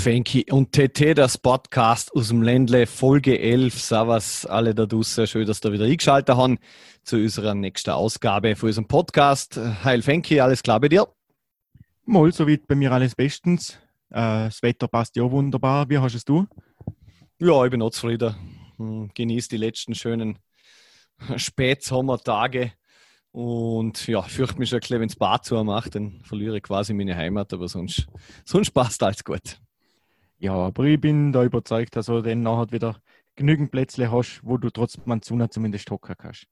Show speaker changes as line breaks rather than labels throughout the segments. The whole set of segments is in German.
Fenki und TT, das Podcast aus dem Ländle, Folge 11. Servus alle da draußen. Schön, dass ihr wieder eingeschaltet haben zu unserer nächsten Ausgabe von unserem Podcast. Heil Fenki, alles klar bei dir?
Moll, soweit bei mir alles bestens. Äh, das Wetter passt ja wunderbar. Wie hast es du?
Ja, ich bin auch zufrieden. Hm, Genieße die letzten schönen Spätsommertage. Und ja, fürchte mich schon ein bisschen, wenn es Bad zu macht, dann verliere ich quasi meine Heimat, aber sonst, sonst passt alles gut.
Ja, aber ich bin da überzeugt, dass du dann nachher wieder genügend Plätze hast, wo du trotzdem Zuna zumindest hocken kannst.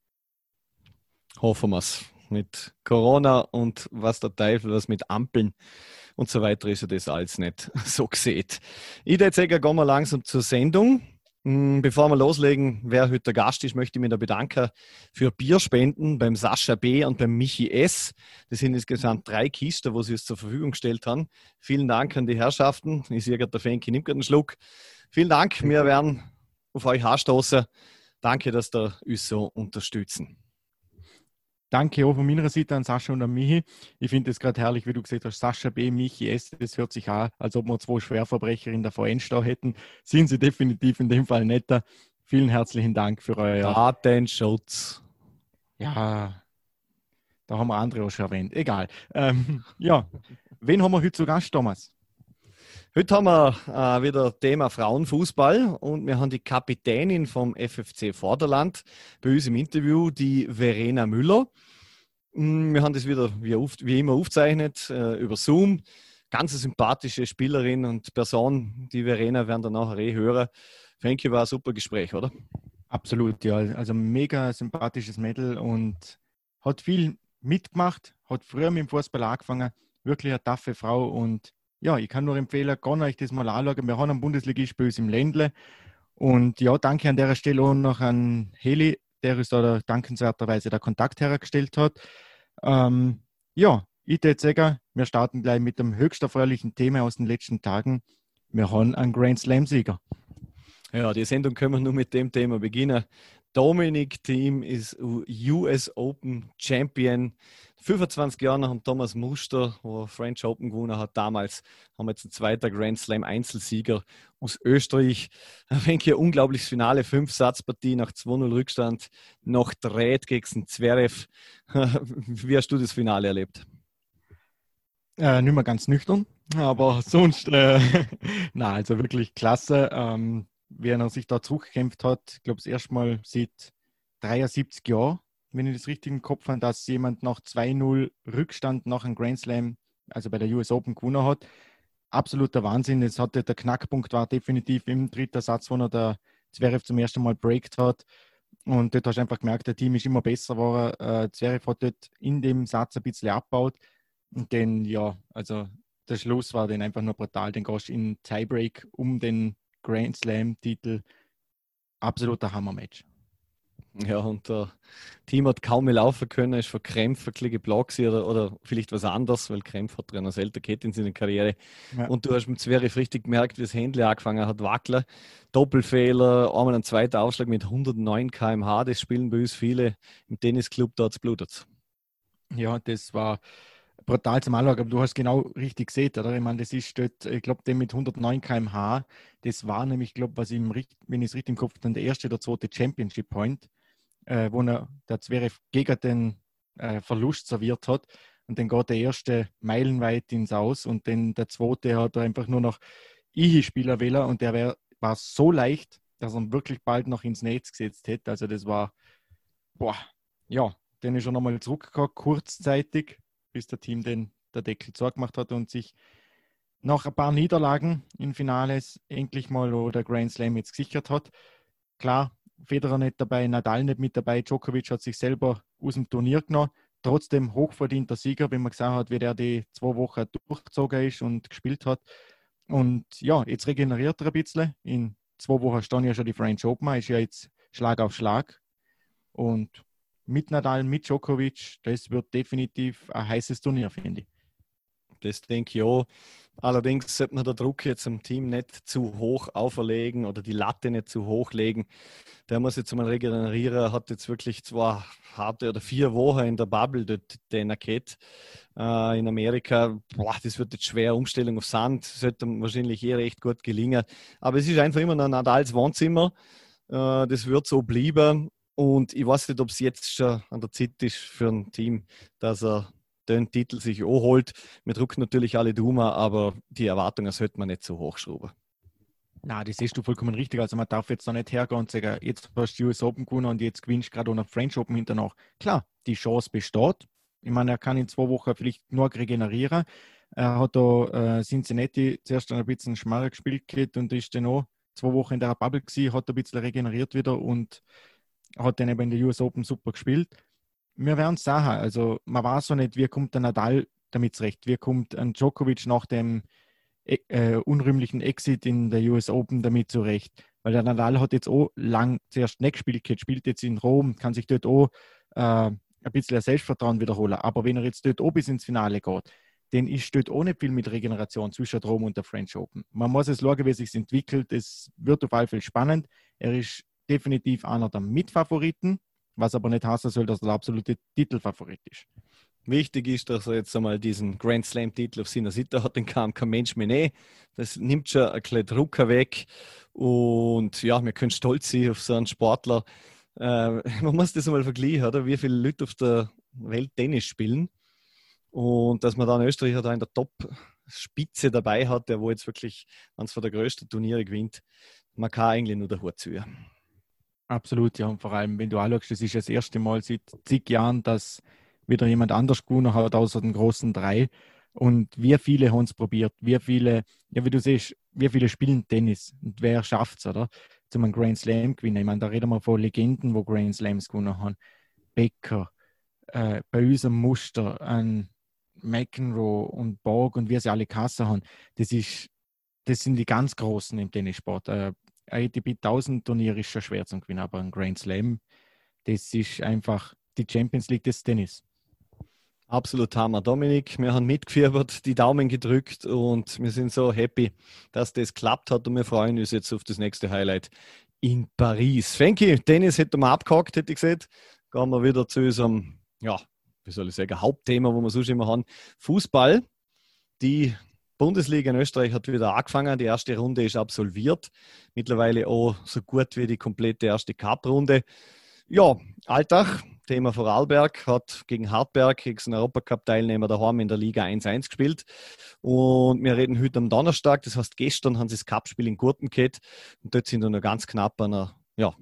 Hoffen wir es. Mit Corona und was der Teufel, was mit Ampeln und so weiter ist ja das alles nicht so gesehen. Ich würde sagen, gehen wir langsam zur Sendung. Hm, bevor wir loslegen, wer heute der Gast ist, möchte ich mich da bedanken für Bierspenden beim Sascha B. und beim Michi S. Das sind insgesamt drei Kisten, wo sie es zur Verfügung gestellt haben. Vielen Dank an die Herrschaften. Ich sehe gerade, der Fenki nimmt gerade einen Schluck. Vielen Dank. Wir werden auf euch anstoßen. Danke, dass ihr uns so unterstützen.
Danke auch von meiner Seite an Sascha und an Michi. Ich finde es gerade herrlich, wie du gesagt hast, Sascha B, Michi S, das hört sich an, als ob wir zwei Schwerverbrecher in der VN da hätten. Sind sie definitiv in dem Fall netter. Vielen herzlichen Dank für euer
Datenschutz.
Ja, da haben wir andere auch schon erwähnt. Egal. Ähm, ja, wen haben wir heute zu Gast, Thomas?
Heute haben wir äh, wieder Thema Frauenfußball und wir haben die Kapitänin vom FFC Vorderland bei uns im Interview, die Verena Müller. Mm, wir haben das wieder wie, wie immer aufgezeichnet äh, über Zoom. Ganz sympathische Spielerin und Person, die Verena werden dann nachher eh hören. Frankie war ein super Gespräch, oder?
Absolut, ja. Also mega sympathisches Mädel und hat viel mitgemacht, hat früher mit dem Fußball angefangen. Wirklich eine taffe Frau und ja, ich kann nur empfehlen, kann euch das mal anschauen. Wir haben einen uns im Ländle. Und ja, danke an der Stelle auch noch an Heli, der uns da dankenswerterweise der Kontakt hergestellt hat. Ähm, ja, ich würde sagen, wir starten gleich mit dem höchst erfreulichen Thema aus den letzten Tagen. Wir haben einen Grand Slam-Sieger.
Ja, die Sendung können wir nur mit dem Thema beginnen. Dominic Team ist US Open Champion. 25 Jahre nach dem Thomas Muster, wo French Open gewonnen hat. Damals haben wir jetzt ein zweiter Grand Slam Einzelsieger aus Österreich. Ein unglaubliches Finale. Fünf Satzpartie nach 2-0 Rückstand. Noch dreht gegen Zverev. Wie hast du das Finale erlebt?
Äh, nicht mehr ganz nüchtern, aber sonst, äh, na, also wirklich klasse. Ähm, wie er sich da zurückgekämpft hat, ich glaube, das erste Mal seit 73 Jahren, wenn ich das richtig im Kopf habe, dass jemand nach 2-0 Rückstand nach einem Grand Slam, also bei der US Open gewonnen hat. Absoluter Wahnsinn. Es hatte der Knackpunkt war definitiv im dritten Satz, wo er der Zverev zum ersten Mal breakt hat. Und dort hast du einfach gemerkt, der Team ist immer besser geworden. Äh, Zverev hat dort in dem Satz ein bisschen abgebaut. Und dann, ja, also der Schluss war dann einfach nur brutal. Den gehst in Tiebreak um den Grand Slam-Titel. Absoluter Hammer-Match.
Ja, und der Team hat kaum mehr laufen können, ist von Krämpf bisschen geblockt oder, oder vielleicht was anderes, weil Krämpf hat noch selten gehabt in seiner Karriere. Ja. Und du hast mit Zverev richtig gemerkt, wie das Händler angefangen hat, wackeln. Doppelfehler, einmal ein zweiter Aufschlag mit 109 km/h, das spielen bei uns viele im Tennisclub, dort blutet
Ja, das war brutal zum Anschauen, aber du hast genau richtig gesehen, oder? Ich meine, das ist dort, ich glaube, der mit 109 km/h, das war nämlich, glaube was ich, wenn ich es richtig im Kopf habe, der erste oder zweite Championship Point, äh, wo er der Zverev gegen den äh, Verlust serviert hat. Und dann geht der erste meilenweit ins Aus und dann der zweite hat er einfach nur noch Ihi-Spieler wähler und der wär, war so leicht, dass er ihn wirklich bald noch ins Netz gesetzt hätte. Also das war, boah, ja, dann ist er nochmal zurückgekommen, kurzzeitig, bis der Team den der Deckel zugemacht hat und sich nach ein paar Niederlagen in Finales endlich mal der Grand Slam jetzt gesichert hat. Klar, Federer nicht dabei, Nadal nicht mit dabei, Djokovic hat sich selber aus dem Turnier genommen. Trotzdem hochverdienter Sieger, wenn man gesagt hat, wie der die zwei Wochen durchgezogen ist und gespielt hat. Und ja, jetzt regeneriert er ein bisschen. In zwei Wochen stand ja schon die French Open, ist ja jetzt Schlag auf Schlag. Und mit Nadal, mit Djokovic, das wird definitiv ein heißes Turnier, finde ich.
das denke ich auch. Allerdings sollte man den Druck jetzt am Team nicht zu hoch auferlegen oder die Latte nicht zu hoch legen. Der muss jetzt mal regenerieren, hat jetzt wirklich zwei harte oder vier Wochen in der Bubble, dort, den Raket äh, in Amerika. Boah, das wird jetzt schwer. Umstellung auf Sand sollte wahrscheinlich eh recht gut gelingen. Aber es ist einfach immer ein Nadals Wohnzimmer. Äh, das wird so bleiben. Und ich weiß nicht, ob es jetzt schon an der Zeit ist für ein Team, dass er den Titel sich auch holt. Wir drucken natürlich alle Duma, aber die Erwartungen sollte man nicht so hochschrauben.
Na, das siehst du vollkommen richtig. Also man darf jetzt da nicht hergehen und sagen, jetzt hast du US Open gewonnen und jetzt gewinnst du gerade noch French Open hinterher. Klar, die Chance besteht. Ich meine, er kann in zwei Wochen vielleicht nur regenerieren. Er hat da äh, Cincinnati zuerst ein bisschen schmaler gespielt und ist dann auch zwei Wochen in der Bubble gewesen, hat ein bisschen regeneriert wieder und hat dann eben in der US Open super gespielt wir werden es sagen. Also man weiß so nicht, wie kommt der Nadal damit zurecht, wie kommt ein Djokovic nach dem äh, unrühmlichen Exit in der US Open damit zurecht. Weil der Nadal hat jetzt auch lang zuerst nicht gespielt, spielt jetzt in Rom, kann sich dort auch äh, ein bisschen Selbstvertrauen wiederholen. Aber wenn er jetzt dort auch bis ins Finale geht, dann ist dort nicht viel mit Regeneration zwischen Rom und der French Open. Man muss es schauen, wie es sich entwickelt. Es wird auf jeden Fall spannend. Er ist definitiv einer der Mitfavoriten was aber nicht heißen soll, dass er der absolute Titelfavorit ist.
Wichtig ist, dass er jetzt einmal diesen Grand Slam-Titel auf seiner Seite hat, den kam kein Mensch mehr nehmen. Das nimmt schon ein bisschen Drucker weg. Und ja, wir können stolz sein auf so einen Sportler. Äh, man muss das einmal vergleichen, oder? wie viele Leute auf der Welt Tennis spielen. Und dass man da einen Österreicher da in der Top-Spitze dabei hat, der wo jetzt wirklich eines von der größten Turniere gewinnt, man kann eigentlich nur der Hut zu.
Absolut, ja. Und vor allem, wenn du anschaust, das ist das erste Mal seit zig Jahren, dass wieder jemand anders gewonnen hat, außer den großen drei. Und wie viele haben es probiert? Wie viele, ja, wie du siehst, wie viele spielen Tennis? Und wer schafft es, oder? Zum einen Grand Slam gewinnen. Ich meine, da reden wir von Legenden, wo Grand Slams gewonnen haben. Becker, äh, bei unserem Muster, an McEnroe und Borg und wie sie alle Kasse haben. Das ist, das sind die ganz Großen im Tennissport. Äh, ATP 1000 Turnier ist schon schwer zu gewinnen, aber ein Grand Slam, das ist einfach die Champions League des Tennis.
Absolut Hammer. Dominik, wir haben mitgefiebert, die Daumen gedrückt und wir sind so happy, dass das klappt hat und wir freuen uns jetzt auf das nächste Highlight in Paris. Fenki, Tennis hätten wir abgehakt, hätte ich gesagt. Gehen wir wieder zu unserem, ja, wie soll ich sagen, Hauptthema, wo wir sonst immer haben. Fußball. Die Bundesliga in Österreich hat wieder angefangen. Die erste Runde ist absolviert. Mittlerweile auch so gut wie die komplette erste Cup-Runde. Ja, Alltag, Thema Vorarlberg, hat gegen Hartberg, gegen Europacup-Teilnehmer daheim in der Liga 1-1 gespielt. Und wir reden heute am Donnerstag, das heißt, gestern haben sie das Cup-Spiel in Gurten und dort sind wir noch ganz knapp an einer ja,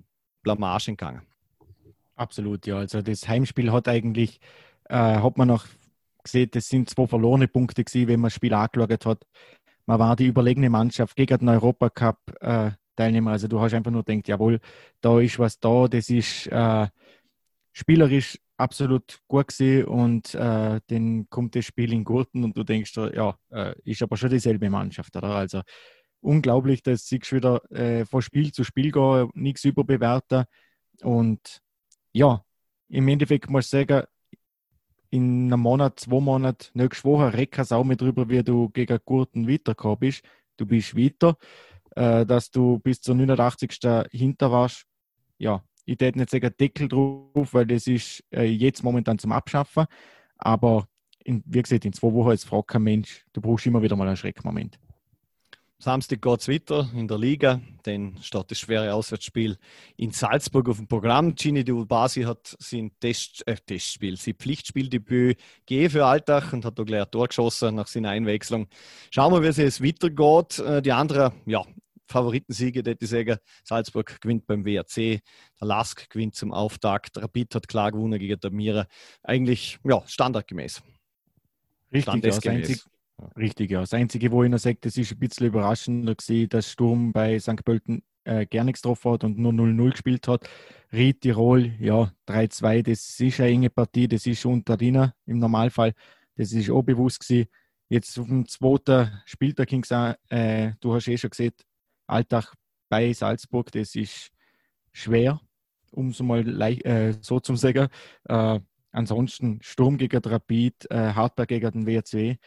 Blamage gegangen.
Absolut, ja. Also das Heimspiel hat eigentlich, äh, hat man nach gesehen, das sind zwei verlorene Punkte gewesen, wenn man das Spiel angeschaut hat. Man war die überlegene Mannschaft gegen den Europacup-Teilnehmer. Äh, also du hast einfach nur gedacht, jawohl, da ist was da, das ist äh, spielerisch absolut gut gewesen und äh, dann kommt das Spiel in Gurten und du denkst, ja, äh, ist aber schon dieselbe Mannschaft, oder? Also unglaublich, dass sie wieder äh, von Spiel zu Spiel gehen, nichts überbewerten und ja, im Endeffekt muss ich sagen, in einem Monat, zwei Monaten, nächste Woche reckst auch mit drüber, wie du gegen Gurten weitergekommen bist. Du bist weiter, äh, dass du bis zur 89. hinter warst. Ja, ich hätte nicht sagen Deckel drauf, weil das ist äh, jetzt momentan zum Abschaffen. Aber in, wie gesagt, in zwei Wochen ist fragt kein Mensch. Du brauchst immer wieder mal einen Schreckmoment.
Samstag geht es weiter in der Liga, dann steht das schwere Auswärtsspiel in Salzburg auf dem Programm. Gini de Ubasi hat sein Test, äh, Testspiel, sein Pflichtspieldebüt gegeben für Alltag und hat da gleich ein Tor geschossen nach seiner Einwechslung. Schauen wir, wie es jetzt weitergeht. Äh, die anderen, ja, Favoritensiege, hätte ich sagen. Salzburg gewinnt beim WRC, der Lask gewinnt zum Auftakt, Rapid hat klar gewonnen gegen der Mira. Eigentlich, ja, standardgemäß.
Richtig, ja, das einzig, Richtig, ja. Das Einzige, wo ich noch sage, das ist ein bisschen überraschender dass Sturm bei St. Pölten äh, gar nichts drauf hat und nur 0-0 gespielt hat. Ried Tirol, ja, 3-2, das ist eine enge Partie, das ist unter Diener im Normalfall. Das ist auch bewusst gewesen. Jetzt auf dem zweiten Spieltag ging äh, du hast eh schon gesehen, Alltag bei Salzburg, das ist schwer, um es mal äh, so zu sagen. Äh, ansonsten Sturm gegen Rapid, äh, Hartberg gegen den WRC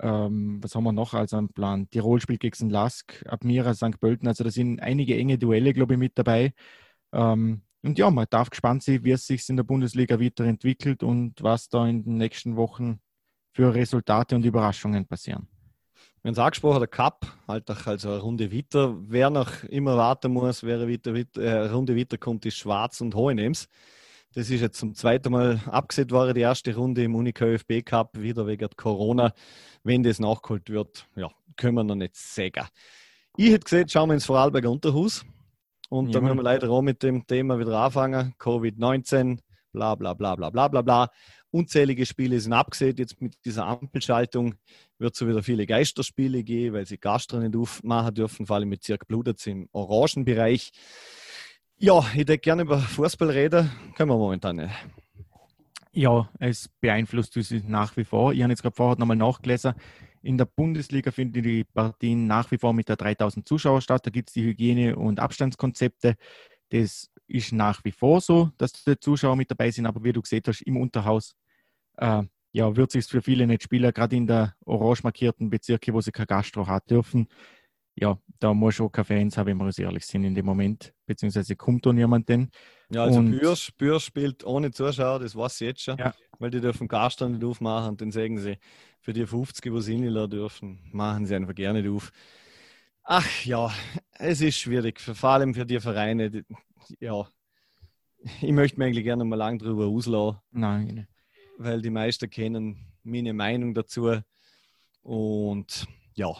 Ähm, was haben wir noch als am Plan? Tirol spielt gegen Lask, Admira, St. Pölten. Also da sind einige enge Duelle, glaube ich, mit dabei. Ähm, und ja, man darf gespannt sein, wie es sich in der Bundesliga weiterentwickelt und was da in den nächsten Wochen für Resultate und Überraschungen passieren.
Wenn es angesprochen der Cup, halt also eine Runde weiter. Wer noch immer warten muss, wer weiter, weiter, äh, eine Runde weiterkommt, ist Schwarz und Hohenems. Das ist jetzt zum zweiten Mal abgesehen worden, die erste Runde im Unica ÖFB Cup, wieder wegen Corona. Wenn das nachgeholt wird, ja, können wir noch nicht sagen. Ich hätte gesehen, schauen wir ins Vorarlberger Unterhus. Und ja, dann müssen wir leider auch mit dem Thema wieder anfangen. Covid-19, bla bla bla bla bla bla bla. Unzählige Spiele sind abgesehen. Jetzt mit dieser Ampelschaltung wird es wieder viele Geisterspiele geben, weil sie Gastro nicht aufmachen dürfen, vor allem mit Zirk Bludetz im Orangenbereich. Ja, ich hätte gerne über Fußball reden, können wir momentan nicht.
Ja, es beeinflusst uns nach wie vor. Ich habe jetzt gerade vorher nochmal nachgelesen. In der Bundesliga finden die Partien nach wie vor mit der 3000 Zuschauer statt. Da gibt es die Hygiene- und Abstandskonzepte. Das ist nach wie vor so, dass die Zuschauer mit dabei sind. Aber wie du gesehen hast, im Unterhaus äh, ja, wird sich für viele nicht spielen, gerade in der orange markierten Bezirke, wo sie kein Gastro hat dürfen. Ja, da muss schon keine Fans haben, wenn wir uns ehrlich sind in dem Moment, beziehungsweise kommt da niemand denn.
Ja, also Bürsch, Bürsch spielt ohne Zuschauer, das weiß ich jetzt schon, ja. weil die dürfen Gastro nicht aufmachen und dann sagen sie, für die 50, die sie nicht dürfen, machen sie einfach gerne nicht auf. Ach ja, es ist schwierig, vor allem für die Vereine. Die, ja, ich möchte mir eigentlich gerne mal lang drüber auslassen.
Nein
weil die meisten kennen meine Meinung dazu. Und ja,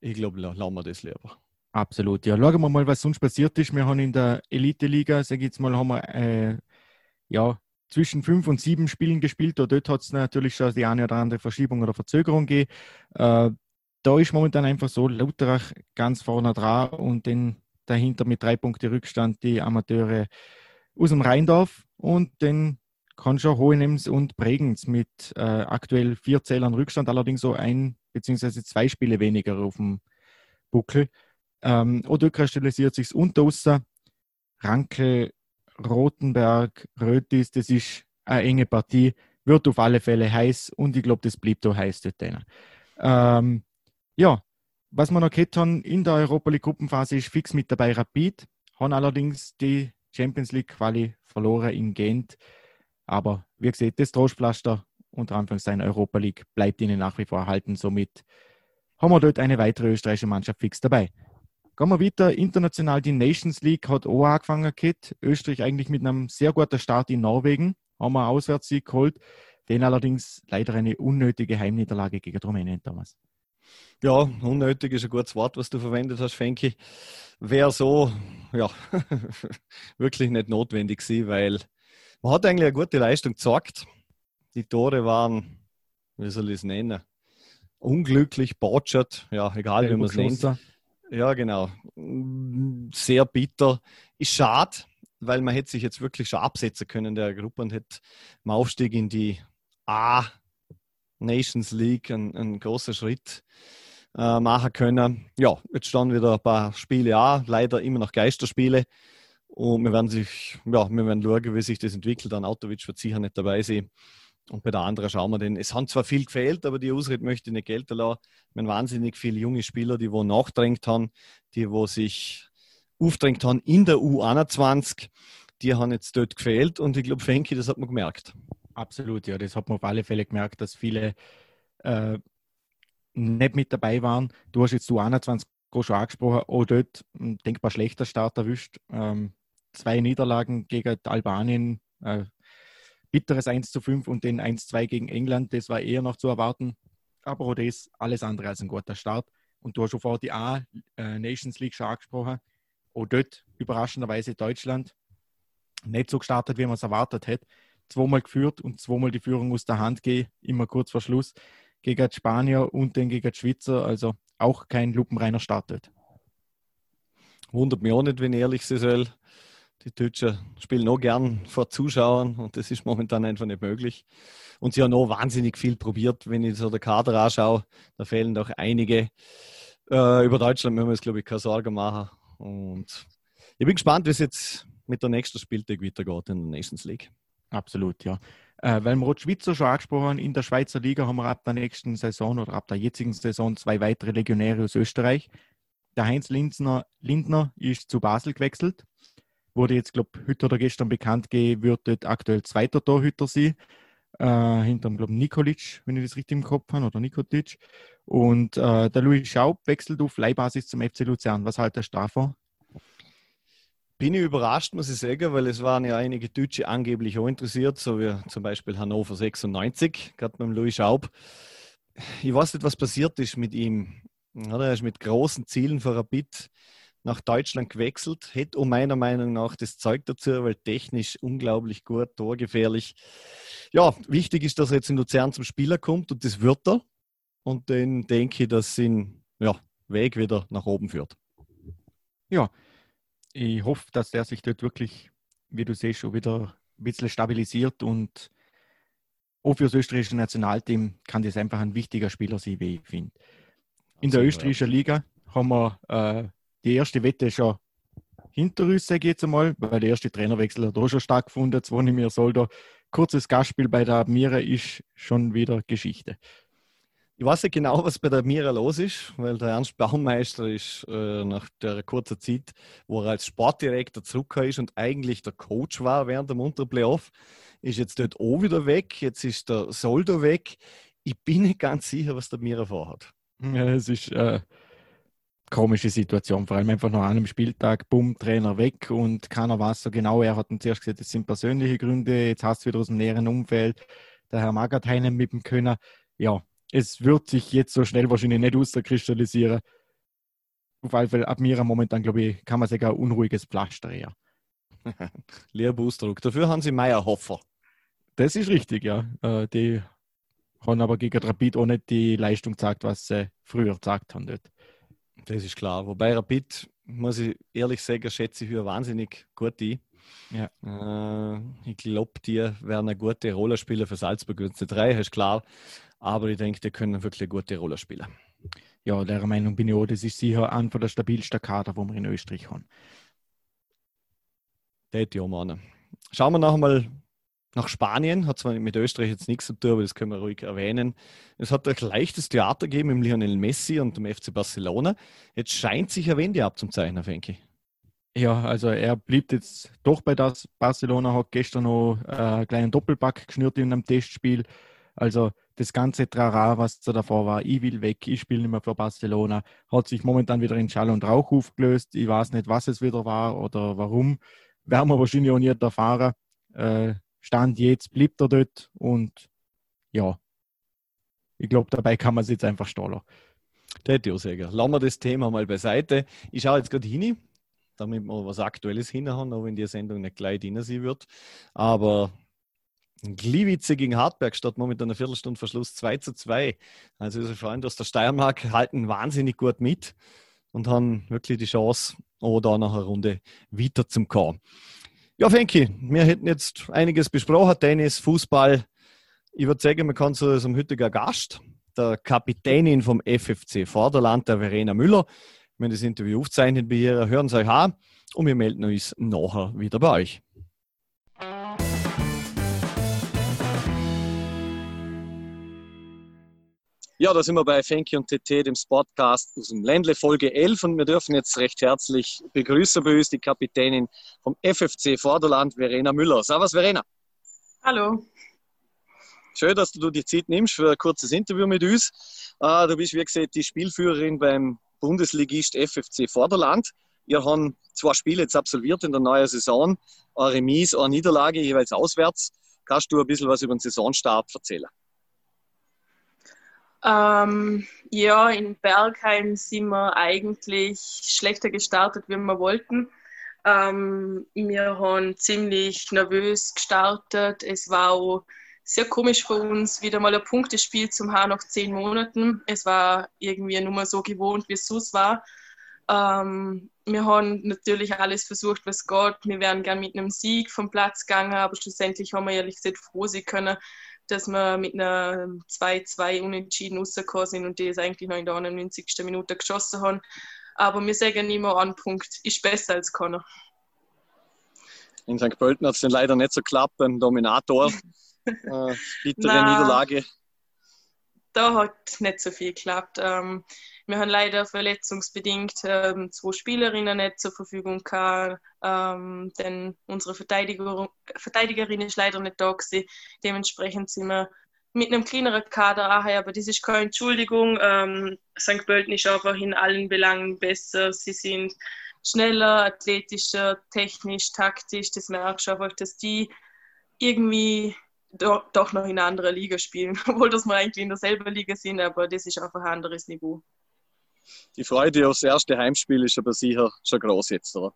ich glaube, lassen wir das lieber.
Absolut, ja. Schauen wir mal, was sonst passiert ist. Wir haben in der Elite-Liga, sage ich jetzt mal, haben wir äh, ja, zwischen fünf und sieben Spielen gespielt. Dort hat es natürlich schon die eine oder andere Verschiebung oder Verzögerung gegeben. Äh, da ist momentan einfach so Lauterach ganz vorne dran und dann dahinter mit drei Punkte Rückstand die Amateure aus dem Rheindorf und dann kann schon Hohenems und Bregenz mit äh, aktuell vier Zählern Rückstand, allerdings so ein bzw. zwei Spiele weniger auf dem Buckel. Ähm, Odö kristallisiert sich unter außer Ranke, Rotenberg, Rötis, das ist eine enge Partie, wird auf alle Fälle heiß und ich glaube, das blieb da heiß dort. Ähm, ja, was wir noch gehabt haben in der Europa League Gruppenphase ist fix mit dabei Rapid, haben allerdings die Champions League Quali verloren in Gent. Aber wie gesagt, das Trostpflaster unter Anführungszeichen Europa League bleibt ihnen nach wie vor erhalten. Somit haben wir dort eine weitere österreichische Mannschaft fix dabei. Gehen wir weiter. International die Nations League hat auch angefangen. Kit. Österreich eigentlich mit einem sehr guten Start in Norwegen. Haben wir Auswärtssieg geholt. Den allerdings leider eine unnötige Heimniederlage gegen Rumänien, Thomas.
Ja, unnötig ist ein gutes Wort, was du verwendet hast, Fenki. Wäre so, ja, wirklich nicht notwendig gewesen, weil man hat eigentlich eine gute Leistung gezeigt. Die Tore waren, wie soll ich es nennen, unglücklich, botschert, ja, egal wie man es nennt. Ja, genau. Sehr bitter. Ist schade, weil man hätte sich jetzt wirklich schon absetzen können der Gruppe und hätte im Aufstieg in die A Nations League einen, einen großen Schritt äh, machen können. Ja, jetzt standen wieder ein paar Spiele an, leider immer noch Geisterspiele. Und wir werden sich, ja, wir werden schauen, wie sich das entwickelt. Dann Autowitsch wird sicher nicht dabei sein. Und bei der anderen schauen wir den. Es haben zwar viel gefehlt, aber die Ausrede möchte ich nicht gelten lassen. Haben wahnsinnig viele junge Spieler, die wo nachdrängt haben, die wo sich aufdrängt haben in der U21. Die haben jetzt dort gefehlt und ich glaube, Fenki, das hat man gemerkt.
Absolut, ja, das hat man auf alle Fälle gemerkt, dass viele äh, nicht mit dabei waren. Du hast jetzt U21 schon angesprochen, auch dort ein denkbar schlechter Start erwischt. Ähm, zwei Niederlagen gegen Albanien, äh, bitteres 1 zu 5 und den 1-2 gegen England, das war eher noch zu erwarten. Aber das alles andere als ein guter Start. Und du hast schon vor die A-Nations äh, League schon angesprochen. Auch dort überraschenderweise Deutschland nicht so gestartet, wie man es erwartet hätte. Zweimal geführt und zweimal die Führung aus der Hand gehen, immer kurz vor Schluss gegen die Spanier und dann gegen die Schweizer. Also auch kein lupenreiner Start.
Wundert mich auch nicht, wenn ich ehrlich sein soll. Die Deutschen spielen noch gern vor Zuschauern und das ist momentan einfach nicht möglich. Und sie haben noch wahnsinnig viel probiert, wenn ich so der Kader anschaue. Da fehlen doch einige. Äh, über Deutschland müssen wir uns, glaube ich, keine Sorgen machen. Und ich bin gespannt, wie es jetzt mit der nächsten Spieltag weitergeht in der Nations League.
Absolut, ja. Äh, weil wir die Schweizer schon angesprochen haben, in der Schweizer Liga haben wir ab der nächsten Saison oder ab der jetzigen Saison zwei weitere Legionäre aus Österreich. Der Heinz Lindner, Lindner ist zu Basel gewechselt. Wurde jetzt, glaube ich, heute oder gestern bekannt gegeben, wird aktuell zweiter Torhüter sein. Äh, hinterm, glaube ich, Nikolic, wenn ich das richtig im Kopf habe, oder Nikotic. Und äh, der Louis Schaub wechselt auf Leihbasis zum FC Luzern. Was halt der davon?
Bin ich überrascht, muss ich sagen, weil es waren ja einige Deutsche angeblich auch interessiert, so wie zum Beispiel Hannover 96, gerade beim Louis Schaub. Ich weiß nicht, was passiert ist mit ihm. Er ist mit großen Zielen für Rapid nach Deutschland gewechselt, hätte um meiner Meinung nach das Zeug dazu, weil technisch unglaublich gut, torgefährlich. Ja, wichtig ist, dass er jetzt in Luzern zum Spieler kommt und das wird er. Und dann denke ich, dass ihn ja, Weg wieder nach oben führt.
Ja, ich hoffe, dass der sich dort wirklich, wie du siehst, schon wieder ein bisschen stabilisiert und auch für das österreichische Nationalteam kann das einfach ein wichtiger Spieler sein, wie ich finde. In der österreichischen Liga haben wir äh, die erste Wette schon hinter uns, sage ich jetzt einmal, weil der erste Trainerwechsel hat auch schon stattgefunden. Jetzt wohne ich mir soll da kurzes Gastspiel bei der Admira ist schon wieder Geschichte.
Ich weiß nicht genau, was bei der Mira los ist, weil der Ernst Baumeister ist äh, nach der kurzen Zeit, wo er als Sportdirektor zurückgekommen ist und eigentlich der Coach war während dem Unterplayoff, ist jetzt dort auch wieder weg. Jetzt ist der Soldo weg. Ich bin nicht ganz sicher, was der Mira vorhat.
Ja, es ist äh, komische Situation. Vor allem einfach noch an einem Spieltag, bumm, Trainer weg und keiner weiß so genau. Er hat uns zuerst gesagt, das sind persönliche Gründe. Jetzt hast du wieder aus dem näheren Umfeld. Der Herr Magath mit dem Können. Ja, es wird sich jetzt so schnell wahrscheinlich nicht auskristallisieren. Auf jeden Fall, Admira momentan, glaube ich, kann man sagen, ein unruhiges Pflaster eher.
Lieber Ausdruck. Dafür haben sie Meierhofer.
Das ist richtig, ja. Äh, die haben aber gegen Rapid auch nicht die Leistung gezeigt, was sie früher gesagt haben. Dort.
Das ist klar. Wobei Rapid, muss ich ehrlich sagen, schätze ich für wahnsinnig gut ein. Ja. Äh, ich glaube, die werden eine gute Rolle spielen für Salzburg. Wenn es drei ist klar. Aber ich denke, die können wirklich eine gute Rolle spielen.
Ja, der Meinung bin ich auch. Das ist sicher einer der stabilsten Kader, die wir in Österreich haben.
Das ich auch meinen. Schauen wir noch einmal nach Spanien. Hat zwar mit Österreich jetzt nichts zu tun, aber das können wir ruhig erwähnen. Es hat ein leichtes Theater gegeben im Lionel Messi und dem FC Barcelona. Jetzt scheint sich ein Wende abzuzeichnen, denke ich.
Ja, also er blieb jetzt doch bei das. Barcelona hat gestern noch äh, einen kleinen Doppelpack geschnürt in einem Testspiel. Also das ganze Trara, was da davor war, ich will weg, ich spiele nicht mehr für Barcelona, hat sich momentan wieder in Schall und Rauch aufgelöst. Ich weiß nicht, was es wieder war oder warum. Werden wir wahrscheinlich auch nicht erfahren. Äh, Stand jetzt blieb er dort und ja, ich glaube, dabei kann man es jetzt einfach stahlen.
Auch sagen. Lassen wir das Thema mal beiseite. Ich schaue jetzt gerade hin, damit wir was Aktuelles hinhauen, auch wenn die Sendung nicht gleich drin sein wird. Aber Gliwice gegen Hartberg statt momentan eine Viertelstunde Verschluss 2 zu 2. Also unsere Freunde aus der Steiermark halten wahnsinnig gut mit und haben wirklich die Chance, oder nach einer Runde weiter zum kommen. Ja, Fenki, wir hätten jetzt einiges besprochen, Tennis, Fußball. Ich würde sagen, man kann zu unserem heutigen Gast, der Kapitänin vom FFC Vorderland, der Verena Müller, wenn das Interview aufzeichnet ihr, hören Sie euch an und wir melden uns nachher wieder bei euch. Ja, da sind wir bei Fenki und TT, dem Sportcast aus dem Ländle, Folge 11. Und wir dürfen jetzt recht herzlich begrüßen bei uns die Kapitänin vom FFC Vorderland, Verena Müller. Servus, Verena.
Hallo.
Schön, dass du die Zeit nimmst für ein kurzes Interview mit uns. Ah, du bist, wie gesagt, die Spielführerin beim Bundesligist FFC Vorderland. Ihr habt zwei Spiele jetzt absolviert in der neuen Saison. Eine Remise, eine Niederlage, jeweils auswärts. Kannst du ein bisschen was über den Saisonstart erzählen?
Ähm, ja, in Bergheim sind wir eigentlich schlechter gestartet, wie wir wollten. Ähm, wir haben ziemlich nervös gestartet. Es war auch sehr komisch für uns, wieder mal ein Punktespiel zum Haar nach zehn Monaten. Es war irgendwie nur mal so gewohnt, wie es sonst war. Ähm, wir haben natürlich alles versucht, was geht. Wir wären gern mit einem Sieg vom Platz gegangen, aber schlussendlich haben wir ehrlich gesagt froh sein können, dass wir mit einer 2-2 unentschieden rausgekommen sind und die es eigentlich noch in der 91. Minute geschossen haben. Aber wir sagen immer, ein Punkt ist besser als keiner.
In St. Pölten hat es dann leider nicht so geklappt beim Dominator. Äh, bittere Niederlage.
Da hat nicht so viel geklappt. Ähm, wir haben leider verletzungsbedingt ähm, zwei Spielerinnen nicht zur Verfügung gehabt, ähm, denn unsere Verteidiger, Verteidigerin ist leider nicht da gewesen. Dementsprechend sind wir mit einem kleineren Kader auch, aber das ist keine Entschuldigung. Ähm, St. Pölten ist einfach in allen Belangen besser. Sie sind schneller, athletischer, technisch, taktisch. Das merkst du einfach, dass die irgendwie doch, doch noch in einer anderen Liga spielen, obwohl das wir eigentlich in derselben Liga sind, aber das ist einfach ein anderes Niveau.
Die Freude aufs erste Heimspiel ist aber sicher schon groß jetzt, oder?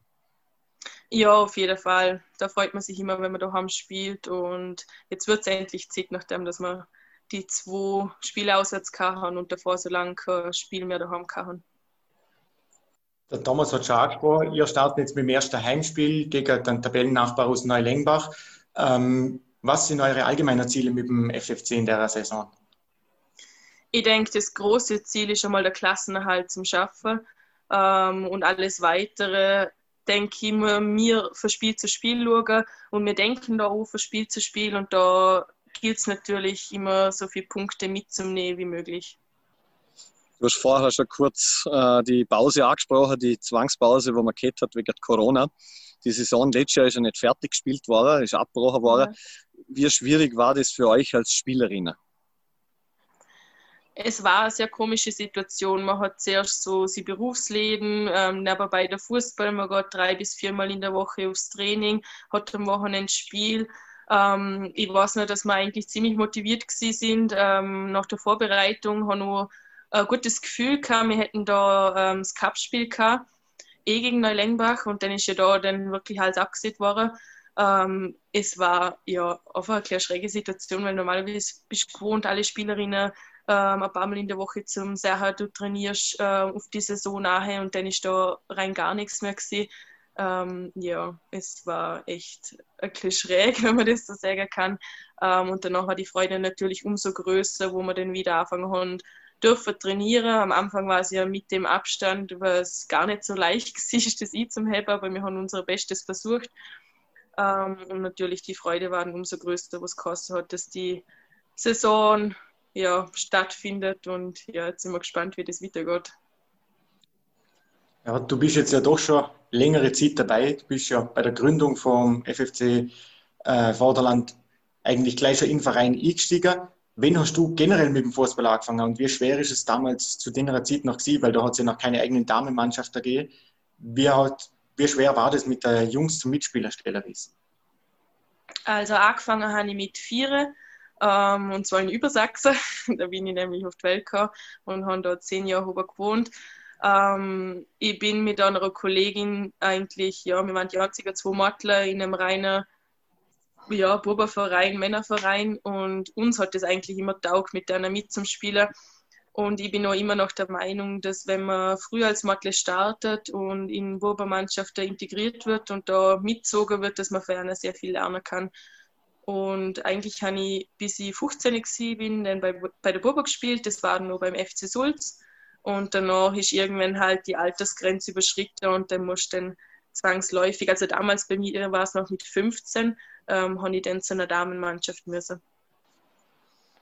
Ja, auf jeden Fall. Da freut man sich immer, wenn man daheim spielt. Und jetzt wird es endlich Zeit, nachdem dass wir die zwei Spiele auswärts haben und davor so lange kein Spiel mehr daheim haben.
Der Thomas hat schon angesprochen, ihr startet jetzt mit dem ersten Heimspiel gegen den Tabellennachbar aus Neulengbach. Ähm, was sind eure allgemeinen Ziele mit dem FFC in der Saison?
Ich denke, das große Ziel ist einmal der Klassenerhalt zum Schaffen ähm, und alles Weitere denke ich, müssen wir von Spiel zu Spiel schauen und wir denken da auch von Spiel zu Spiel und da gilt es natürlich immer so viele Punkte mitzunehmen wie möglich.
Du hast vorher schon kurz äh, die Pause angesprochen, die Zwangspause, wo man gehabt hat wegen Corona. Die Saison letztes Jahr ist ja nicht fertig gespielt worden, ist abgebrochen worden. Ja. Wie schwierig war das für euch als Spielerinnen?
Es war eine sehr komische Situation. Man hat zuerst so sein Berufsleben, ähm, nebenbei der Fußball, man geht drei bis viermal in der Woche aufs Training, hat am Wochenende Spiel. Ähm, ich weiß nur, dass wir eigentlich ziemlich motiviert sind ähm, nach der Vorbereitung, haben noch ein gutes Gefühl gehabt. Wir hätten da ähm, das Cup-Spiel gehabt, eh gegen Neulengbach und dann ist ja da dann wirklich alles abgesehen worden. Ähm, es war ja einfach eine schräge Situation, weil normalerweise bist du gewohnt, alle Spielerinnen ähm, ein paar Mal in der Woche zum sagen, du trainierst äh, auf die Saison nachher und dann ist da rein gar nichts mehr gewesen. Ähm, ja, es war echt ein bisschen schräg, wenn man das so sagen kann. Ähm, und danach war die Freude natürlich umso größer, wo wir dann wieder anfangen haben, dürfen trainieren. Am Anfang war es ja mit dem Abstand, was gar nicht so leicht ist, das ich zum Haben, aber wir haben unser Bestes versucht. Ähm, und natürlich die Freude war dann umso größer, was kostet hat, dass die Saison ja, stattfindet. Und ja, jetzt sind wir gespannt, wie das weitergeht.
Ja, du bist jetzt ja doch schon längere Zeit dabei. Du bist ja bei der Gründung vom FFC äh, Vorderland eigentlich gleich schon den Verein eingestiegen. Wann hast du generell mit dem Fußball angefangen und wie schwer ist es damals zu dieser Zeit noch gewesen, weil da hat es ja noch keine eigenen Damenmannschaft gegeben. Wie, hat, wie schwer war das mit der Jungs zum Mitspielerstellen?
Also angefangen habe ich mit vier ähm, und zwar in Übersachsen. da bin ich nämlich auf die Welt gekommen und habe dort zehn Jahre oben gewohnt. Ähm, ich bin mit einer Kollegin eigentlich, ja, wir waren die einzigen zwei Matler in einem reinen ja, Buberverein, Männerverein und uns hat das eigentlich immer taugt, mit einer mit zum Spielen. Und ich bin auch immer noch der Meinung, dass wenn man früher als Matle startet und in Burbermannschaften integriert wird und da mitzogen wird, dass man für sehr viel lernen kann. Und eigentlich habe ich, bis ich 15 war, bin, dann bei, bei der Burg gespielt. Das war nur beim FC Sulz. Und danach ist irgendwann halt die Altersgrenze überschritten und dann musste dann zwangsläufig, also damals bei mir war es noch mit 15, ähm, habe ich dann zu einer Damenmannschaft müssen.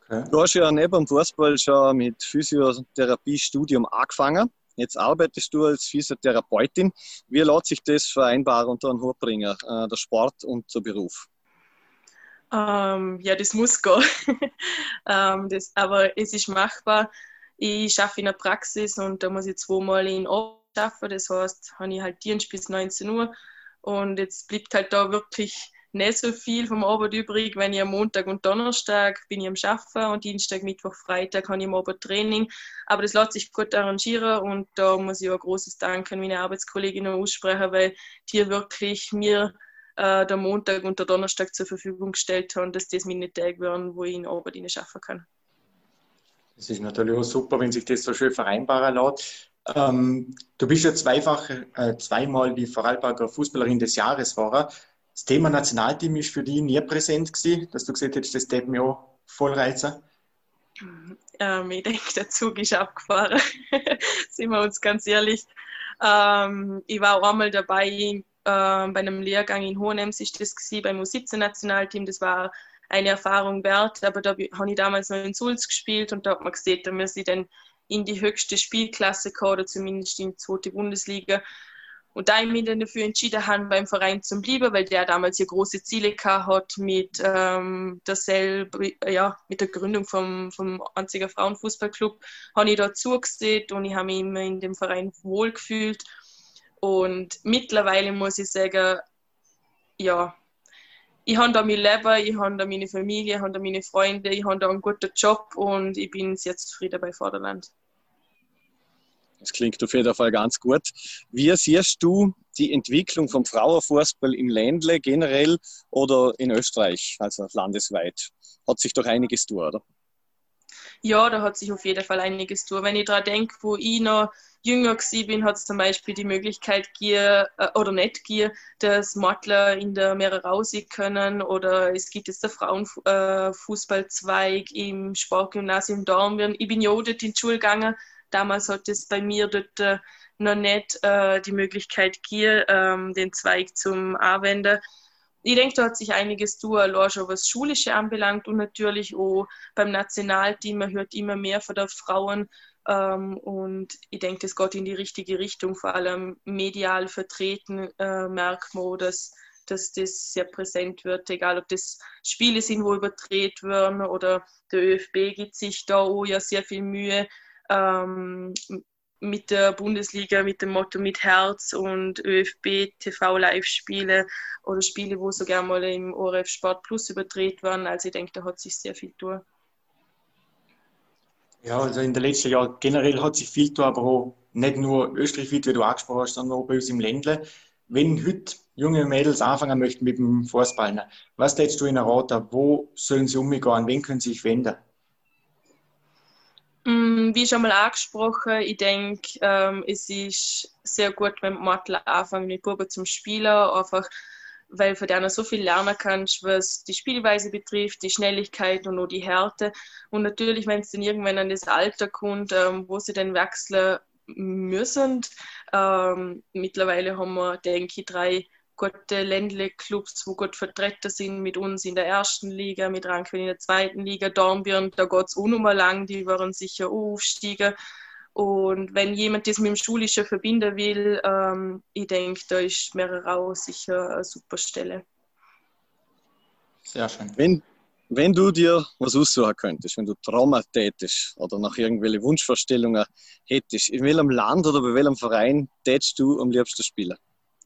Okay. Du hast ja neben dem Fußball schon mit Physiotherapiestudium angefangen. Jetzt arbeitest du als Physiotherapeutin. Wie lässt sich das vereinbaren unter einen Hut bringen, äh, der Sport und der Beruf?
Ähm, ja, das muss gehen. ähm, das, aber es ist machbar. Ich arbeite in der Praxis und da muss ich zweimal in arbeiten. Das heißt, habe ich halt Dienst bis 19 Uhr. Und jetzt bleibt halt da wirklich nicht so viel vom Abend übrig, wenn ich am Montag und Donnerstag bin ich am Arbeiten und Dienstag, Mittwoch, Freitag habe ich am Abend Training. Aber das lässt sich gut arrangieren und da muss ich auch ein großes Dank an meine Arbeitskolleginnen aussprechen, weil die wirklich mir äh, der Montag und der Donnerstag zur Verfügung gestellt haben, dass das meine Tage werden, wo ich in Arbeit arbeiten kann.
Das ist natürlich auch super, wenn sich das so schön vereinbaren lässt. Ähm, du bist ja zweifach, äh, zweimal die Vorarlberger Fußballerin des Jahres war. Das Thema Nationalteam ist für dich nie präsent gewesen, dass du gesagt hättest, das täte mir auch voll reizen?
Ähm, ich denke, der Zug ist abgefahren. Sind wir uns ganz ehrlich. Ähm, ich war auch einmal dabei äh, bei einem Lehrgang in Hohenems ist das gewesen, beim U17-Nationalteam. Das war eine Erfahrung wert. Aber da habe ich damals noch in Sulz gespielt und da hat man gesehen, da muss ich dann in die höchste Spielklasse kommen oder zumindest in die zweite Bundesliga. Und da ich mich dann dafür entschieden habe, beim Verein zu bleiben, weil der damals ja große Ziele hat mit, ähm, derselbe, ja, mit der Gründung vom, vom einziger Frauenfußballclub, habe ich da zugesehen und ich habe mich immer in dem Verein wohlgefühlt. Und mittlerweile muss ich sagen, ja, ich habe da mein Leben, ich habe da meine Familie, ich habe da meine Freunde, ich habe da einen guten Job und ich bin sehr zufrieden bei Vorderland.
Das klingt auf jeden Fall ganz gut. Wie siehst du die Entwicklung vom Frauenfußball im Ländle generell oder in Österreich, also landesweit? Hat sich doch einiges tun, oder?
Ja, da hat sich auf jeden Fall einiges tun. Wenn ich daran denke, wo ich noch jünger bin, hat es zum Beispiel die Möglichkeit gegeben, äh, oder nicht gegeben, dass Matler in der Meere raus können oder es gibt jetzt der Frauenfußballzweig äh, im Sportgymnasium Dornbirn. Ich bin ja auch dort in die Schule gegangen. Damals hat es bei mir dort äh, noch nicht äh, die Möglichkeit gegeben, ähm, den Zweig zum Anwenden ich denke, da hat sich einiges tun, allein schon was Schulische anbelangt und natürlich auch beim Nationalteam. Man hört immer mehr von den Frauen ähm, und ich denke, das geht in die richtige Richtung. Vor allem medial vertreten äh, merkt dass, dass das sehr präsent wird, egal ob das Spiele sind, wo überdreht werden oder der ÖFB gibt sich da auch ja sehr viel Mühe. Ähm, mit der Bundesliga, mit dem Motto mit Herz und ÖFB TV Live-Spiele oder Spiele, wo sogar mal im ORF Sport Plus überdreht waren. Also ich denke, da hat sich sehr viel tun.
Ja, also in den letzten Jahren generell hat sich viel tun, aber auch nicht nur österreichweit, wie du angesprochen hast, sondern auch bei uns im Ländle. Wenn heute junge Mädels anfangen möchten mit dem Fußball, was tätst du ihnen raten? Wo sollen sie umgehen? An wen können sie sich wenden?
Mm, wie schon mal angesprochen, ich denke, ähm, es ist sehr gut, wenn man anfangen mit Buben zum Spielen, einfach weil von denen so viel lernen kannst, was die Spielweise betrifft, die Schnelligkeit und auch die Härte. Und natürlich, wenn es dann irgendwann an das Alter kommt, ähm, wo sie dann wechseln müssen. Ähm, mittlerweile haben wir, denke ich, drei gute Ländle-Clubs, wo gut vertreten sind mit uns in der ersten Liga, mit Rankwil in der zweiten Liga, Dornbirn, da geht es auch noch mal lang, die waren sicher auch aufsteigen. Und wenn jemand das mit dem Schulischen verbinden will, ähm, ich denke, da ist Mererau sicher eine super Stelle.
Sehr schön. Wenn, wenn du dir was aussuchen könntest, wenn du Trauma tätest oder nach irgendwelche Wunschvorstellungen hättest, in welchem Land oder bei welchem Verein tätest du am liebsten spielen?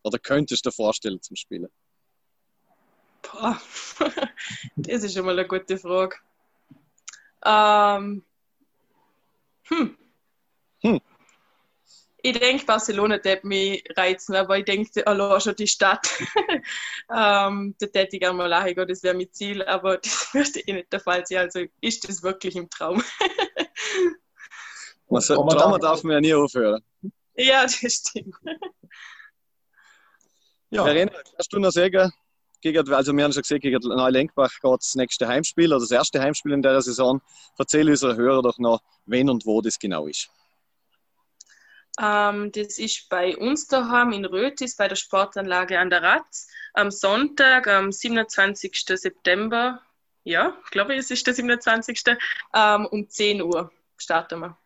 Oder könntest du dir vorstellen zum Spielen?
Boah, das ist schon mal eine gute Frage. Ähm, hm. Hm. Ich denke, Barcelona wird mich reizen, aber ich denke, allein schon die Stadt. ähm, da hätte ich gerne mal gehen, das wäre mein Ziel, aber das würde eh nicht der Fall sein. Also ist das wirklich im Traum.
Was, Trauma darf man ja nie aufhören.
Ja, das stimmt.
Ja. Verena, hast du noch sagen, gegen, also wir haben schon gesehen, gegen Neulenkbach geht das nächste Heimspiel oder das erste Heimspiel in der Saison. Erzähl unseren Hörern doch noch, wenn und wo das genau ist.
Ähm, das ist bei uns daheim in Rötis bei der Sportanlage an der Ratz am Sonntag, am 27. September. Ja, ich glaube, es ist der 27. Ähm, um 10 Uhr starten wir.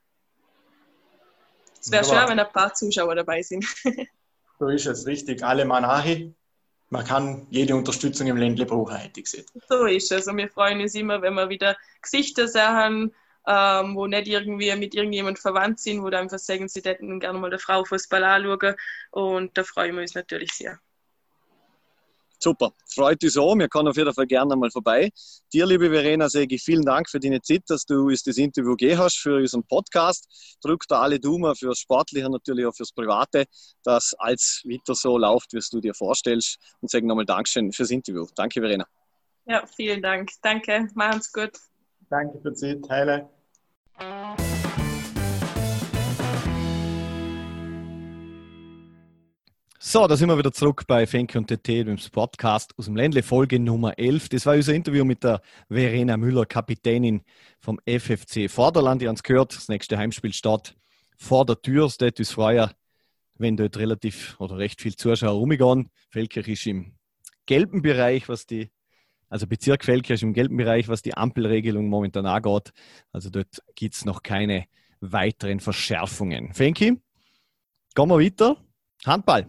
Es wäre schön, wenn ein paar Zuschauer dabei sind.
So ist es, richtig. Alle Mann nahe. Man kann jede Unterstützung im Ländle brauchen, hätte ich gesehen.
So ist es. Und wir freuen uns immer, wenn wir wieder Gesichter sehen, ähm, wo nicht irgendwie mit irgendjemand verwandt sind, wo dann einfach sagen, sie hätten gerne mal der Frau Fußball anschauen. Und da freuen wir uns natürlich sehr.
Super, freut uns auch. Wir kommen auf jeden Fall gerne mal vorbei. Dir, liebe Verena, sage ich vielen Dank für deine Zeit, dass du uns das Interview gegeben hast für unseren Podcast. Drück da alle Daumen fürs Sportliche, natürlich auch fürs Private, dass alles weiter so läuft, wie du dir vorstellst. Und sage nochmal Dankeschön fürs Interview. Danke, Verena.
Ja, vielen Dank. Danke, machen's gut.
Danke für die Zeit. Heile.
So, da sind wir wieder zurück bei Fenke und TT, dem Podcast aus dem Ländle, Folge Nummer 11. Das war unser Interview mit der Verena Müller, Kapitänin vom FFC Vorderland. Ihr habt es gehört, das nächste Heimspiel steht vor der Tür. Es wird uns freuen, wenn dort relativ oder recht viel Zuschauer rumgehen. Feldkirch ist im gelben Bereich, was die Also Bezirk Felker ist im gelben Bereich, was die Ampelregelung momentan angeht. Also dort gibt es noch keine weiteren Verschärfungen. Fenki, gehen wir weiter. Handball.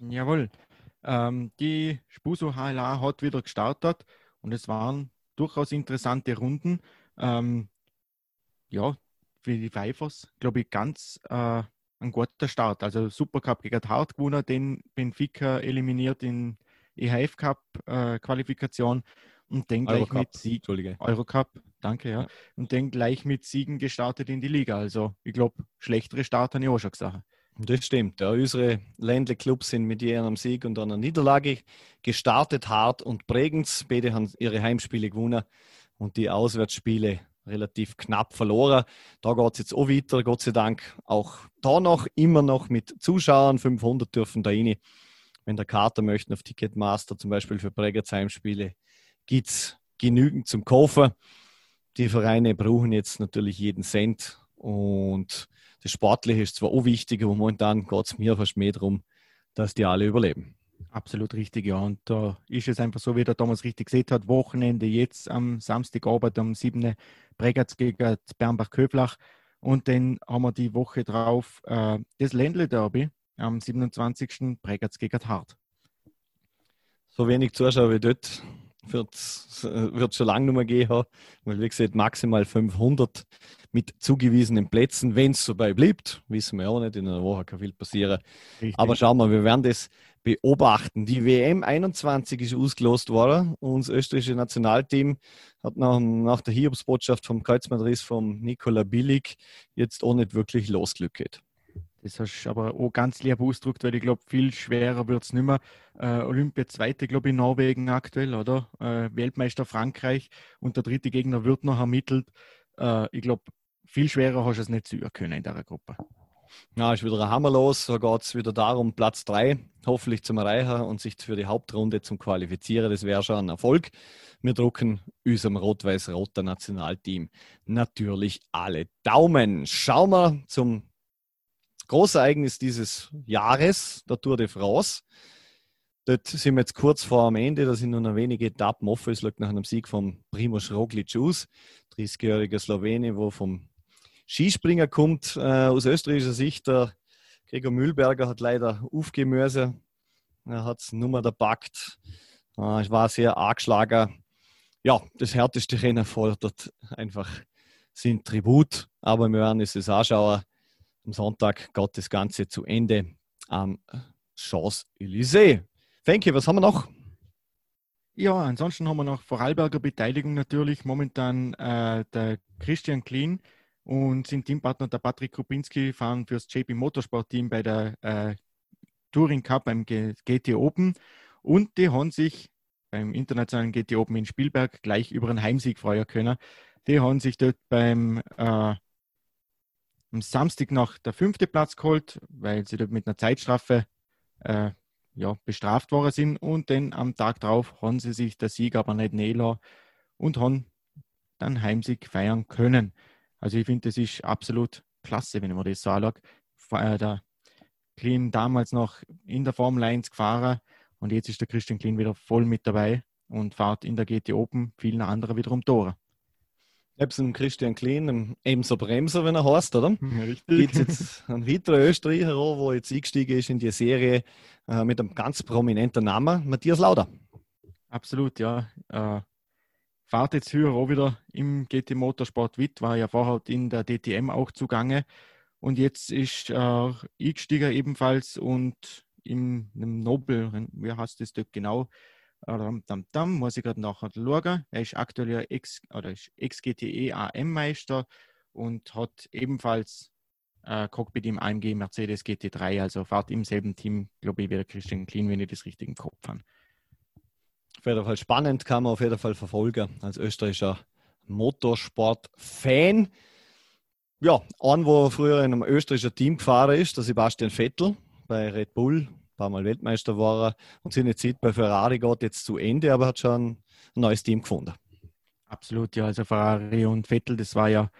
Jawohl. Ähm, die Spuso HLA hat wieder gestartet und es waren durchaus interessante Runden. Ähm, ja, für die Pfeifers, glaube ich, ganz äh, ein guter Start. Also Supercup gegen Hart gewonnen, den Benfica eliminiert in EHF Cup äh, Qualifikation und dann gleich Eurocup. mit Sieg Eurocup, danke, ja. Und dann gleich mit Siegen gestartet in die Liga. Also ich glaube, schlechtere Start habe ich auch schon gesagt.
Das stimmt. Ja, unsere Ländle-Clubs sind mit ihrem Sieg und einer Niederlage gestartet, hart und prägend. Beide haben ihre Heimspiele gewonnen und die Auswärtsspiele relativ knapp verloren. Da geht es jetzt auch weiter, Gott sei Dank. Auch da noch, immer noch mit Zuschauern. 500 dürfen da rein. Wenn der Kater möchte, auf Ticketmaster zum Beispiel für Bregenz Heimspiele, gibt es genügend zum Kaufen. Die Vereine brauchen jetzt natürlich jeden Cent und das Sportliche ist zwar auch wichtig, aber momentan geht es mir fast mehr darum, dass die alle überleben.
Absolut richtig, ja. Und da ist es einfach so, wie der Thomas richtig gesehen hat, Wochenende jetzt am Samstagabend am 7. Bregatz gegen Bernbach-Köflach. Und dann haben wir die Woche drauf äh, das Ländle-Derby am 27. Bregatz gegen Hart.
So wenig Zuschauer wie dort wird es schon lange nicht mehr gehen weil wie gesagt maximal 500 mit zugewiesenen Plätzen, wenn es so bei bleibt. Wissen wir auch nicht, in einer Woche kann viel passieren. Richtig. Aber schauen wir, wir werden das beobachten. Die WM 21 ist ausgelost worden. Unser österreichische Nationalteam hat nach, nach der Hiobsbotschaft vom Kreuzbandriss vom Nikola Billig jetzt auch nicht wirklich losglückt.
Das hast du aber auch ganz lieb ausgedrückt, weil ich glaube, viel schwerer wird es nicht mehr. Äh, Olympia zweite, glaube ich, in Norwegen aktuell, oder? Äh, Weltmeister Frankreich und der dritte Gegner wird noch ermittelt. Äh, ich glaube, viel schwerer hast du es nicht sehen können in der Gruppe.
Ja, ist wieder ein Hammer los. So geht es wieder darum, Platz 3 hoffentlich zum Erreichen und sich für die Hauptrunde zum Qualifizieren. Das wäre schon ein Erfolg. Wir drucken unserem rot-weiß-roter Nationalteam natürlich alle Daumen. Schauen wir zum Großereignis dieses Jahres, der Tour de France. Dort sind wir jetzt kurz vor am Ende, da sind nur noch wenige Etappen offen. Es liegt nach einem Sieg von Primoz Roglic aus, 30-jähriger Slowene, wo vom Skispringer kommt. Äh, aus österreichischer Sicht, der Gregor Mühlberger hat leider aufgeben Er hat nur mal gepackt. Äh, ich war sehr angeschlagen. Ja, das härteste Rennen fordert einfach sind Tribut, aber wir werden es uns anschauen. Am Sonntag geht das Ganze zu Ende am Champs-Élysées. Fenke, was haben wir noch?
Ja, ansonsten haben wir noch Vorarlberger Beteiligung natürlich. Momentan äh, der Christian Klein und sind Teampartner der Patrick Krupinski, fahren fürs JP Motorsport Team bei der äh, Touring Cup beim GT Open. Und die haben sich beim internationalen GT Open in Spielberg gleich über einen Heimsieg freuen können. Die haben sich dort beim äh, am Samstag noch der fünfte Platz geholt, weil sie dort mit einer Zeitstrafe äh, ja, bestraft worden sind. Und dann am Tag darauf haben sie sich der Sieg aber nicht näher und haben dann Heimsieg feiern können. Also ich finde, das ist absolut klasse, wenn man das so anschaut. Äh, der Clean damals noch in der Formel 1 gefahren und jetzt ist der Christian Clean wieder voll mit dabei und fährt in der GT Open vielen anderen wiederum Tore.
Neben Christian Klein, ebenso Bremser, wenn er heißt, oder? Ja, richtig. Gibt es jetzt einen weiteren Österreicher, der jetzt eingestiegen ist in die Serie äh, mit einem ganz prominenten Namen, Matthias Lauder.
Absolut, ja. Äh, fahrt jetzt höher auch wieder im GT Motorsport Witt, war ja vorher in der DTM auch zugange. Und jetzt ist äh, eingestiegen ebenfalls und im, im Nobel, wie heißt das dort genau? Dam, muss ich gerade nachher schauen. Er ist aktuell Ex, oder Ex-GTE AM-Meister und hat ebenfalls äh, Cockpit im AMG Mercedes GT3, also fährt im selben Team, glaube ich, wie der Christian Klein, wenn ich das richtig im Kopf habe.
Auf jeden Fall spannend, kann man auf jeden Fall verfolgen als österreichischer Motorsport-Fan. Ja, ein, wo früher in einem österreichischen Team gefahren ist, der Sebastian Vettel bei Red Bull, paar Mal Weltmeister war er und seine Zeit bei Ferrari geht jetzt zu Ende, aber hat schon ein neues Team gefunden.
Absolut, ja. Also Ferrari und Vettel, das war ja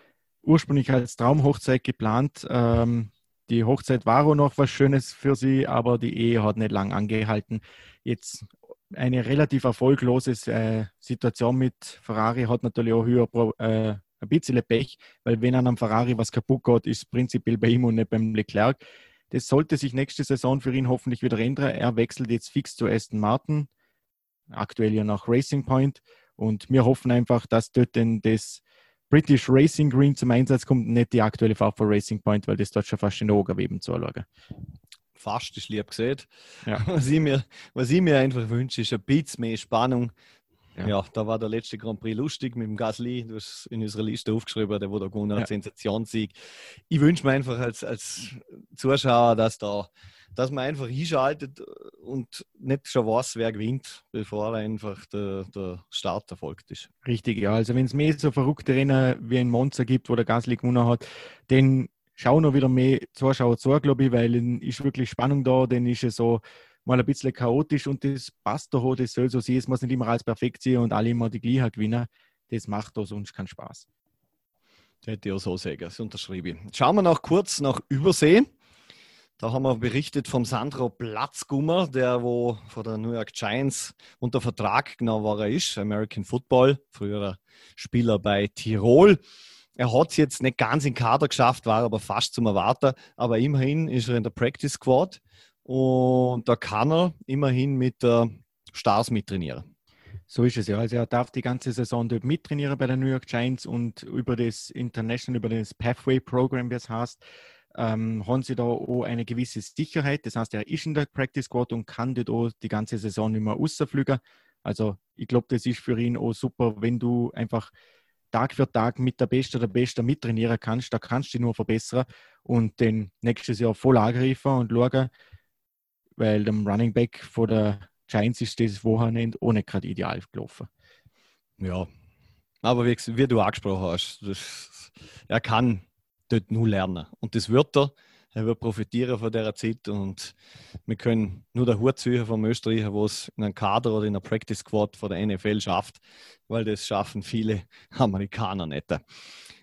ursprünglich als Traumhochzeit geplant. Ähm, die Hochzeit war auch noch was Schönes für sie, aber die Ehe hat nicht lang angehalten. Jetzt eine relativ erfolglose äh, Situation mit Ferrari hat natürlich auch höher äh, ein bisschen Pech, weil wenn an einem Ferrari was kaputt geht, ist prinzipiell bei ihm und nicht beim Leclerc. Das sollte sich nächste Saison für ihn hoffentlich wieder ändern. Er wechselt jetzt fix zu Aston Martin, aktuell ja nach Racing Point. Und wir hoffen einfach, dass dort denn das British Racing Green zum Einsatz kommt, nicht die aktuelle Farbe von Racing Point, weil das dort schon fast in Augen zu anschauen.
Fast ist lieb gesehen. Ja. Was, ich mir, was ich mir einfach wünsche, ist ein bisschen mehr Spannung. Ja. ja. da war der letzte Grand Prix lustig mit dem Gasly. Du hast in unserer Liste aufgeschrieben, der wurde gewonnen hat, ja. Sensationssieg. Ich wünsche mir einfach als, als Zuschauer, dass da dass man einfach einschaltet und nicht schon weiß, wer gewinnt, bevor einfach der, der Start erfolgt ist.
Richtig, ja. Also wenn es mehr so verrückte Rennen wie ein Monster gibt, wo der Gasly gewonnen hat, dann schauen noch wieder mehr Zuschauer zu, glaube ich, weil dann ist wirklich Spannung da, dann ist es so mal ein bisschen chaotisch und das passt doch, das soll so sein. Es muss nicht immer alles perfekt sein und alle immer die gleiche gewinnen. Das macht da sonst keinen Spaß.
Das hätte ich auch so sagen, das unterschreibe ich. Schauen wir noch kurz nach Übersee. Da haben wir berichtet vom Sandro Platzgummer, der wo von der New York Giants unter Vertrag genau war er ist, American Football, früherer Spieler bei Tirol. Er hat es jetzt nicht ganz in Kader geschafft, war aber fast zum Erwarten. Aber immerhin ist er in der Practice Squad und da kann er immerhin mit der Stars mittrainieren.
So ist es ja. Also er darf die ganze Saison dort mittrainieren bei der New York Giants und über das International, über das Pathway Program, wie es heißt, ähm, haben sie da auch eine gewisse Sicherheit. Das heißt, er ist in der Practice Squad und kann dort auch die ganze Saison mehr rausfliegen. Also ich glaube, das ist für ihn auch super, wenn du einfach Tag für Tag mit der Beste der Beste mittrainieren kannst, da kannst du dich nur verbessern und dann nächstes Jahr voll angreifen und schauen, weil dem Running Back von der Giants ist das Wochenende nicht gerade ideal gelaufen.
Ja, aber wie, wie du angesprochen hast, das, er kann dort nur lernen. Und das wird er. Er wird profitieren von dieser Zeit und wir können nur der Hut ziehen vom Österreicher, wo es in einem Kader oder in einer Practice Squad von der NFL schafft, weil das schaffen viele Amerikaner nicht.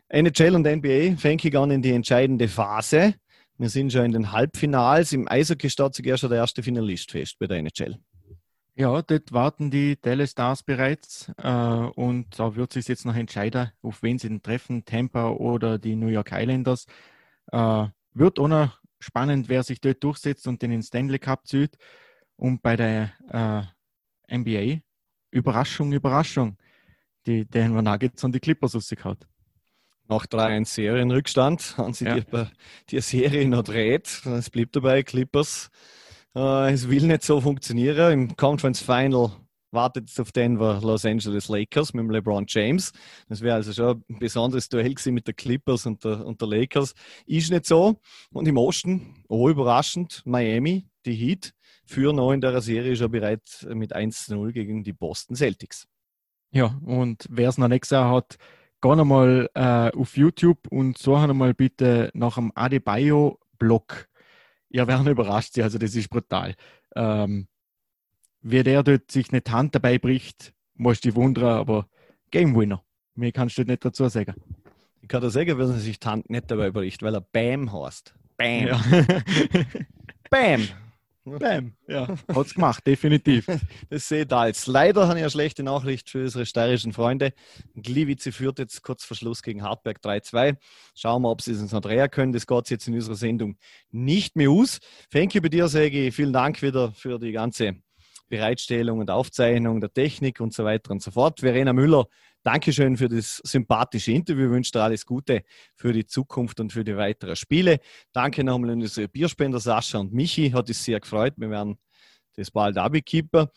NHL und NBA fängt an in die entscheidende Phase. Wir sind schon in den Halbfinals. Im Eishockey steht zuerst schon der erste Finalist fest bei der NHL.
Ja, dort warten die Dallas Stars bereits äh, und da wird sich jetzt noch entscheiden, auf wen sie denn treffen, Tampa oder die New York Islanders. Äh, wird noch spannend, wer sich dort durchsetzt und den Stanley Cup zieht. Und bei der äh, NBA, Überraschung, Überraschung, die Denver Nuggets und die Clippers rausgehauen.
Nach 3-1 Serienrückstand haben sie ja. die, die Serie noch dreht. Es blieb dabei, Clippers äh, es will nicht so funktionieren. Im Conference Final wartet es auf Denver Los Angeles Lakers mit dem LeBron James. Das wäre also schon ein besonderes Duell gewesen mit der Clippers und der, und der Lakers. Ist nicht so. Und im Osten, oh überraschend, Miami, die Heat, führen auch in der Serie schon bereits mit 1-0 gegen die Boston Celtics.
Ja, und wer es noch nicht gesehen hat, geh nochmal äh, auf YouTube und suche nochmal bitte nach dem Adebayo-Blog ihr werdet überrascht also das ist brutal. Ähm, wie der dort sich eine Hand dabei bricht, musst du wundern, aber Game Winner. Mir kannst du nicht dazu sagen.
Ich kann dir sagen, wenn er sich die Hand nicht dabei bricht, weil er Bam heißt. Bam. Ja. Bam.
Bam, ja. Hat es gemacht, definitiv.
Das sehe ich da jetzt. Leider habe ich eine schlechte Nachricht für unsere steirischen Freunde. Gliwice führt jetzt kurz vor Schluss gegen Hartberg 3-2. Schauen wir, ob sie es uns noch drehen können. Das geht jetzt in unserer Sendung nicht mehr aus. Thank you bei dir, Segi. Vielen Dank wieder für die ganze Bereitstellung und Aufzeichnung der Technik und so weiter und so fort. Verena Müller Dankeschön für das sympathische Interview. Ich wünsche dir alles Gute für die Zukunft und für die weiteren Spiele. Danke nochmal an unsere Bierspender Sascha und Michi. Hat es sehr gefreut. Wir werden das bald abkippen.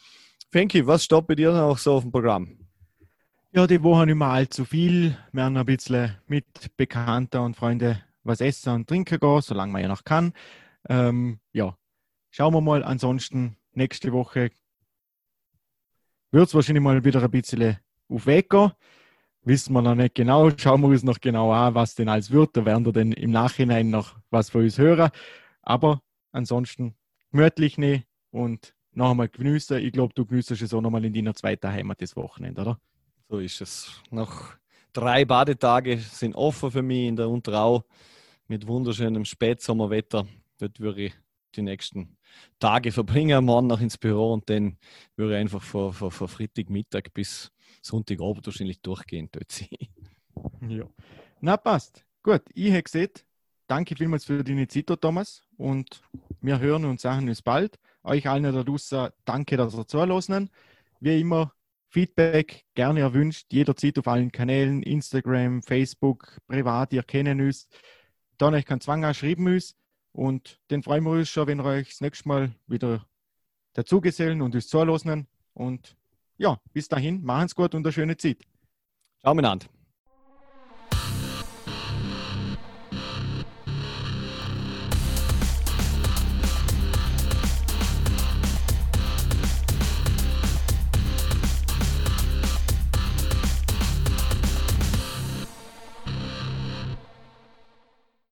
Fenki, was steht bei dir noch so auf dem Programm?
Ja, die Woche nicht mehr allzu viel. Wir werden ein bisschen mit Bekannten und Freunden was essen und trinken gehen, solange man ja noch kann. Ähm, ja, schauen wir mal. Ansonsten nächste Woche wird es wahrscheinlich mal wieder ein bisschen auf gehen. Wissen wir noch nicht genau, schauen wir uns noch genau an, was denn alles wird. Da werden wir dann im Nachhinein noch was von uns hören. Aber ansonsten gemütlich ne und noch einmal genießen. Ich glaube, du genießt es auch nochmal in deiner zweiten Heimat das Wochenende, oder?
So ist es. Noch drei Badetage sind offen für mich in der Unterau mit wunderschönem Spätsommerwetter. Dort würde ich die nächsten Tage verbringen, morgen noch ins Büro und dann würde ich einfach von, von, von Freitagmittag bis Sonntagabend wahrscheinlich durchgehen dort sein.
Ja. Na, passt. Gut, ich habe gesehen, danke vielmals für deine Zeit, Thomas. Und wir hören und sagen uns bald. Euch allen da draußen, danke, dass ihr zulassen. Wie immer, Feedback gerne erwünscht, jederzeit auf allen Kanälen, Instagram, Facebook, privat, ihr kennt uns. Dann euch keinen Zwang schreiben uns. Und dann freuen wir uns schon, wenn wir euch das nächste Mal wieder dazugesellen und uns zulassen. Und ja, bis dahin, machen es gut und eine schöne Zeit.
Ciao miteinander.